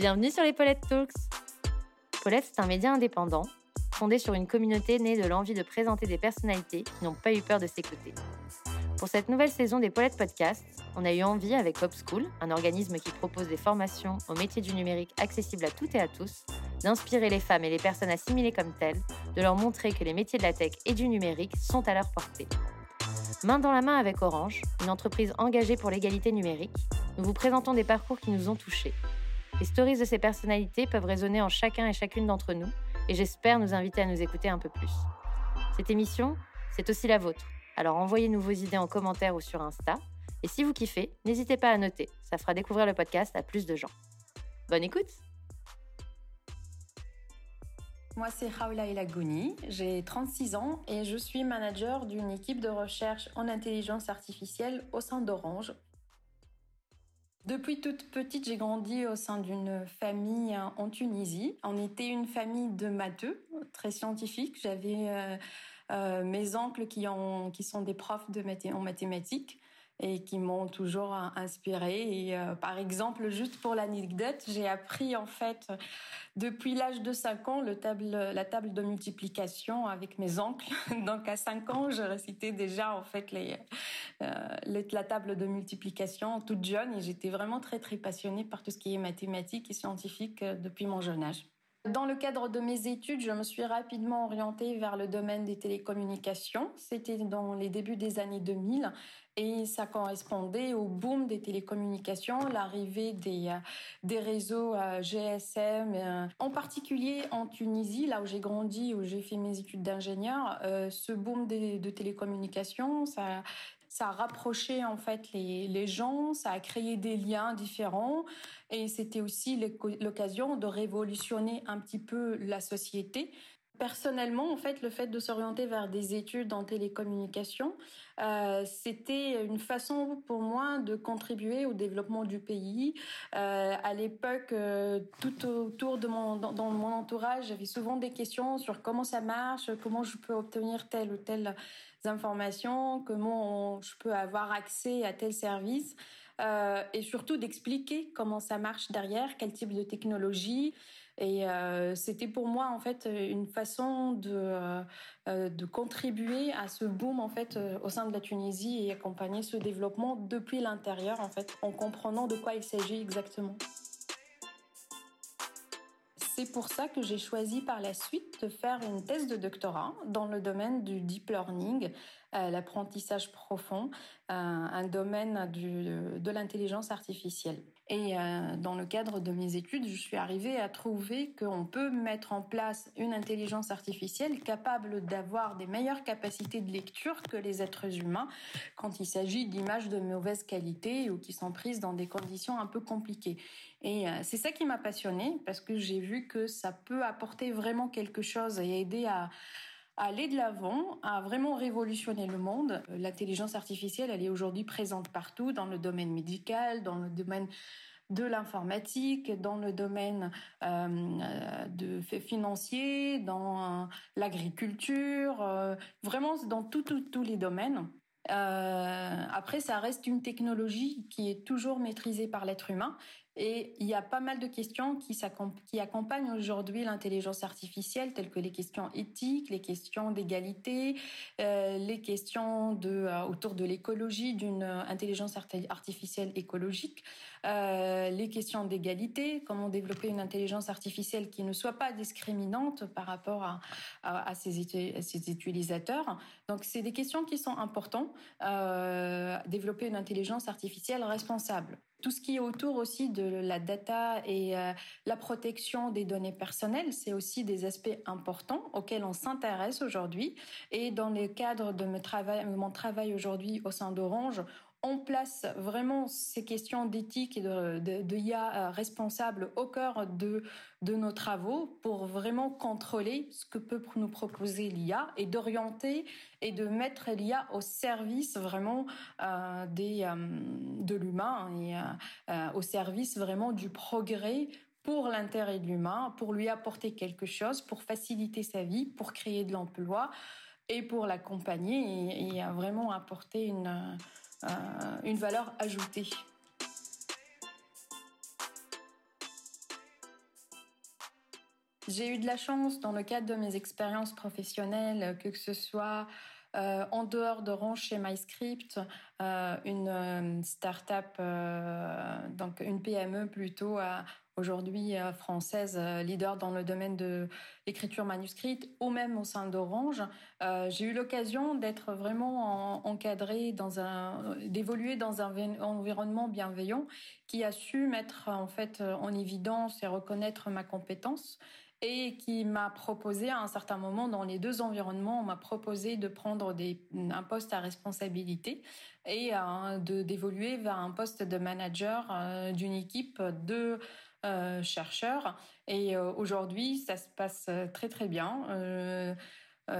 Bienvenue sur les Paulette Talks. Paulette, c'est un média indépendant, fondé sur une communauté née de l'envie de présenter des personnalités qui n'ont pas eu peur de s'écouter. Pour cette nouvelle saison des Paulette Podcasts, on a eu envie avec Hop School, un organisme qui propose des formations au métier du numérique accessibles à toutes et à tous, d'inspirer les femmes et les personnes assimilées comme telles, de leur montrer que les métiers de la tech et du numérique sont à leur portée. Main dans la main avec Orange, une entreprise engagée pour l'égalité numérique, nous vous présentons des parcours qui nous ont touchés. Les stories de ces personnalités peuvent résonner en chacun et chacune d'entre nous, et j'espère nous inviter à nous écouter un peu plus. Cette émission, c'est aussi la vôtre, alors envoyez-nous vos idées en commentaire ou sur Insta, et si vous kiffez, n'hésitez pas à noter, ça fera découvrir le podcast à plus de gens. Bonne écoute moi, c'est Raoula Elagoni, j'ai 36 ans et je suis manager d'une équipe de recherche en intelligence artificielle au sein d'Orange. Depuis toute petite, j'ai grandi au sein d'une famille en Tunisie. On était une famille de matheux, très scientifiques. J'avais euh, euh, mes oncles qui sont des profs de en mathématiques et qui m'ont toujours inspiré. Et euh, par exemple, juste pour l'anecdote, j'ai appris en fait depuis l'âge de 5 ans la table de multiplication avec mes oncles. Donc à 5 ans, je récitais déjà en fait euh, la table de multiplication toute jeune et j'étais vraiment très très passionnée par tout ce qui est mathématiques et scientifique euh, depuis mon jeune âge. Dans le cadre de mes études, je me suis rapidement orientée vers le domaine des télécommunications. C'était dans les débuts des années 2000 et ça correspondait au boom des télécommunications, l'arrivée des, euh, des réseaux euh, GSM, euh, en particulier en Tunisie, là où j'ai grandi, où j'ai fait mes études d'ingénieur. ce boom des, de télécommunications, ça, ça a rapproché en fait les, les gens, ça a créé des liens différents et c'était aussi l'occasion de révolutionner un petit peu la société. Personnellement, en fait, le fait de s'orienter vers des études en télécommunications, euh, c'était une façon pour moi de contribuer au développement du pays. Euh, à l'époque, euh, tout autour de mon dans, mon entourage, j'avais souvent des questions sur comment ça marche, comment je peux obtenir telle ou telle information, comment je peux avoir accès à tel service. Et surtout d'expliquer comment ça marche derrière, quel type de technologie. Et euh, c'était pour moi en fait une façon de euh, de contribuer à ce boom en fait au sein de la Tunisie et accompagner ce développement depuis l'intérieur en fait, en comprenant de quoi il s'agit exactement. C'est pour ça que j'ai choisi par la suite de faire une thèse de doctorat dans le domaine du deep learning, euh, l'apprentissage profond, euh, un domaine de l'intelligence artificielle. Et euh, dans le cadre de mes études, je suis arrivée à trouver qu'on peut mettre en place une intelligence artificielle capable d'avoir des meilleures capacités de lecture que les êtres humains quand il s'agit d'images de mauvaise qualité ou qui sont prises dans des conditions un peu compliquées. Et euh, c'est ça qui m'a passionnée parce que j'ai vu que ça peut apporter vraiment quelque chose et aider à aller de l'avant, à vraiment révolutionner le monde. Euh, l'intelligence artificielle, elle est aujourd'hui présente partout, dans le domaine médical, dans le domaine de l'informatique, dans le domaine euh, de financier, dans l'agriculture, euh, vraiment dans tous les domaines. après, ça reste une technologie qui est toujours maîtrisée par l'être humain et il y a pas mal de questions qui, accompagnent aujourd'hui l'intelligence artificielle, telles que les questions éthiques, les questions d'égalité, euh, les questions euh, autour de l'écologie, d'une intelligence artificielle écologique, euh, les questions d'égalité, comment développer une intelligence artificielle qui ne soit pas discriminante par rapport à, ses, utilisateurs. Donc, c'est des questions qui sont importantes. développer une intelligence artificielle responsable tout ce qui est autour aussi de la data et euh, la protection des données personnelles, c'est aussi des aspects importants auxquels on s'intéresse aujourd'hui. Et dans le cadre de mon travail, mon travail aujourd'hui au sein d'Orange, on place vraiment ces questions d'éthique et de, de, IA responsable au cœur de, de nos travaux pour vraiment contrôler ce que peut nous proposer l'IA et d'orienter et de mettre l'IA au service vraiment euh, des, euh, de l'humain et euh, au service vraiment du progrès pour l'intérêt de l'humain, pour lui apporter quelque chose, pour faciliter sa vie, pour créer de l'emploi et pour l'accompagner et, et, vraiment apporter une une valeur ajoutée. J'ai eu de la chance dans le cadre de mes expériences professionnelles, que ce soit euh, en dehors d'Orange chez MyScript, euh, une euh, start-up, donc une PME plutôt, aujourd'hui française, leader dans le domaine de l'écriture manuscrite, ou même au sein d'Orange, j'ai eu l'occasion d'être vraiment encadrée dans un, d'évoluer dans un environnement bienveillant qui a su mettre en fait en évidence et reconnaître ma compétence et qui m'a proposé à un certain moment dans les deux environnements, on m'a proposé de prendre des, un poste à responsabilité et euh, de d'évoluer vers un poste de manager euh, d'une équipe de euh, chercheurs. Et aujourd'hui, ça se passe très très bien.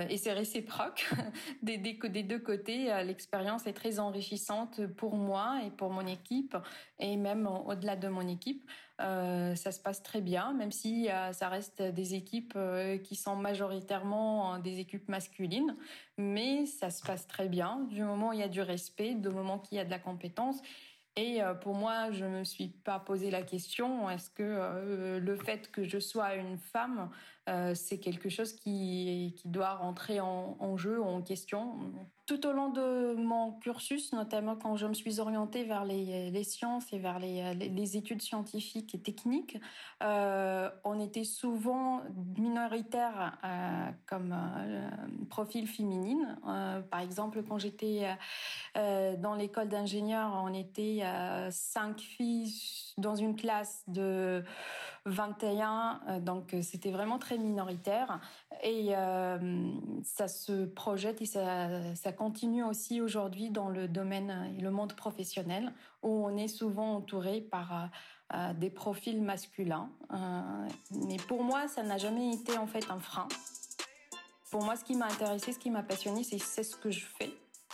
et c'est réciproque des, des, des, deux côtés. L'expérience est très enrichissante pour moi et pour mon équipe, et même au-delà de mon équipe. Euh, ça se passe très bien, même si euh, ça reste des équipes euh, qui sont majoritairement des équipes masculines, mais ça se passe très bien du moment où il y a du respect, du moment qu'il y a de la compétence. Et pour moi, je me suis pas posé la question est-ce que le fait que je sois une femme, c'est quelque chose qui, qui doit rentrer en, en jeu, en question? Tout au long de mon cursus, notamment quand je me suis orientée vers les, sciences et vers les, études scientifiques et techniques, euh, on était souvent minoritaire euh, comme euh, profil féminine. par exemple, quand j'étais dans l'école d'ingénieurs, on était cinq filles dans une classe de 21, donc c'était vraiment très minoritaire. Et ça se projette et ça, ça continue aussi aujourd'hui dans le domaine et le monde professionnel où on est souvent entouré par euh, euh, des profils masculins. Euh, mais pour moi, ça n'a jamais été en fait un frein. Pour moi, ce qui m'a intéressé, ce qui m'a passionné, c'est ce que je fais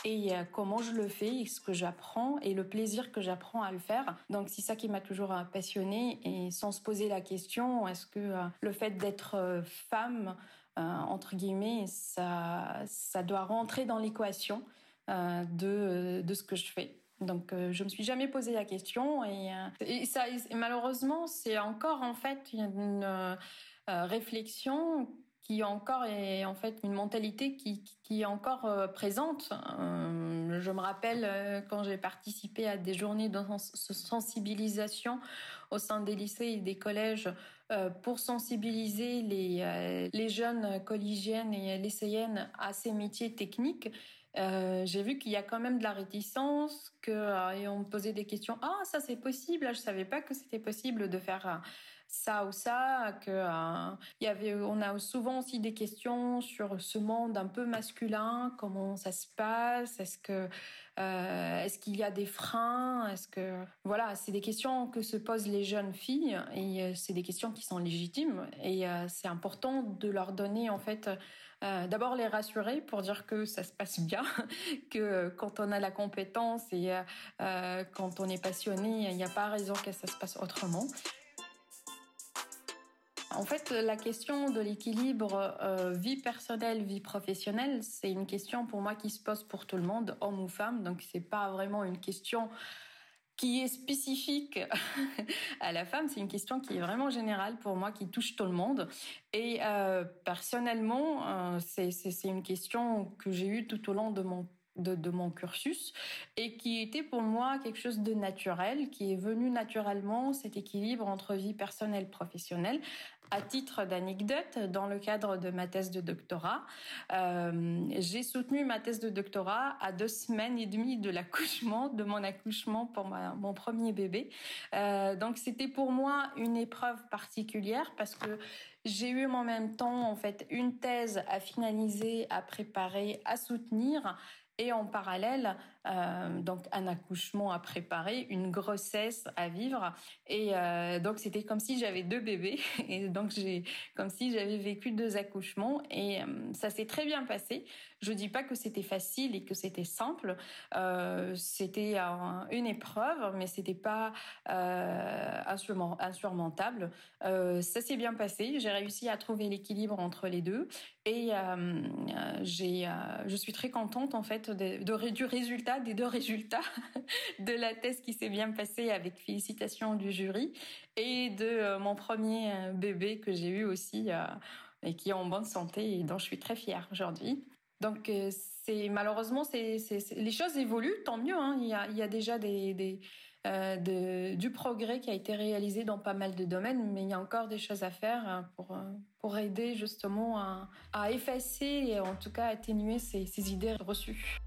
et comment je le fais, et ce que j'apprends et le plaisir que j'apprends à le faire. Donc c'est ça qui m'a toujours passionné et sans se poser la question, est-ce que le fait d'être femme euh, entre guillemets, ça, doit rentrer dans l'équation euh, de, de ce que je fais. Donc, euh, je me suis jamais posé la question et, ça, malheureusement, c'est encore en fait une réflexion qui encore est en fait une mentalité qui, qui est encore présente. je me rappelle quand j'ai participé à des journées de sensibilisation au sein des lycées et des collèges euh, pour sensibiliser les, euh, les jeunes collégiennes et lycéennes à ces métiers techniques. Euh, j'ai vu qu'il y a quand même de la réticence, que et on me posait des questions. Ah, ça c'est possible. Je savais pas que c'était possible de faire ça ou ça, que il y avait, on a souvent aussi des questions sur ce monde un peu masculin, comment ça se passe, est-ce que euh, est-ce qu'il y a des freins Est-ce que voilà, c'est des questions que se posent les jeunes filles et euh, c'est des questions qui sont légitimes et euh, c'est important de leur donner en fait d'abord les rassurer pour dire que ça se passe bien, que quand on a la compétence et quand on est passionné, il n'y a pas raison que ça se passe autrement. En fait, la question de l'équilibre euh, vie personnelle, vie professionnelle, c'est une question pour moi qui se pose pour tout le monde, homme ou femme. Donc, c'est pas vraiment une question qui est spécifique à la femme. C'est une question qui est vraiment générale pour moi, qui touche tout le monde. Et euh, personnellement, euh, c'est une question que j'ai eue tout au long de mon cursus et qui était pour moi quelque chose de naturel, qui est venu naturellement, cet équilibre entre vie personnelle professionnelle. À titre d'anecdote, dans le cadre de ma thèse de doctorat, euh, j'ai soutenu ma thèse de doctorat à deux semaines et demie de l'accouchement, de mon accouchement pour mon premier bébé. Euh, donc c'était pour moi une épreuve particulière parce que j'ai eu en même temps en fait une thèse à finaliser, à préparer, à soutenir et en parallèle, euh, donc un accouchement à préparer, une grossesse à vivre. Et euh, donc c'était comme si j'avais deux bébés, et donc comme si j'avais vécu deux accouchements. Et euh, ça s'est très bien passé. Je dis pas que c'était facile et que c'était simple. C'était une épreuve, mais c'était pas insurmontable. Ça s'est bien passé. J'ai réussi à trouver l'équilibre entre les deux et j'ai, je suis très contente en fait de, du résultat, des deux résultats de la thèse qui s'est bien passée avec félicitations du jury et de euh, mon premier euh, bébé que j'ai eu aussi et qui est en bonne santé et dont je suis très fière aujourd'hui. Donc c'est malheureusement c'est, les choses évoluent, tant mieux. Hein. Il, y a, il, y a, déjà des de, du progrès qui a été réalisé dans pas mal de domaines, mais il y a encore des choses à faire hein, pour, pour aider justement à, effacer et en tout cas atténuer ces idées reçues.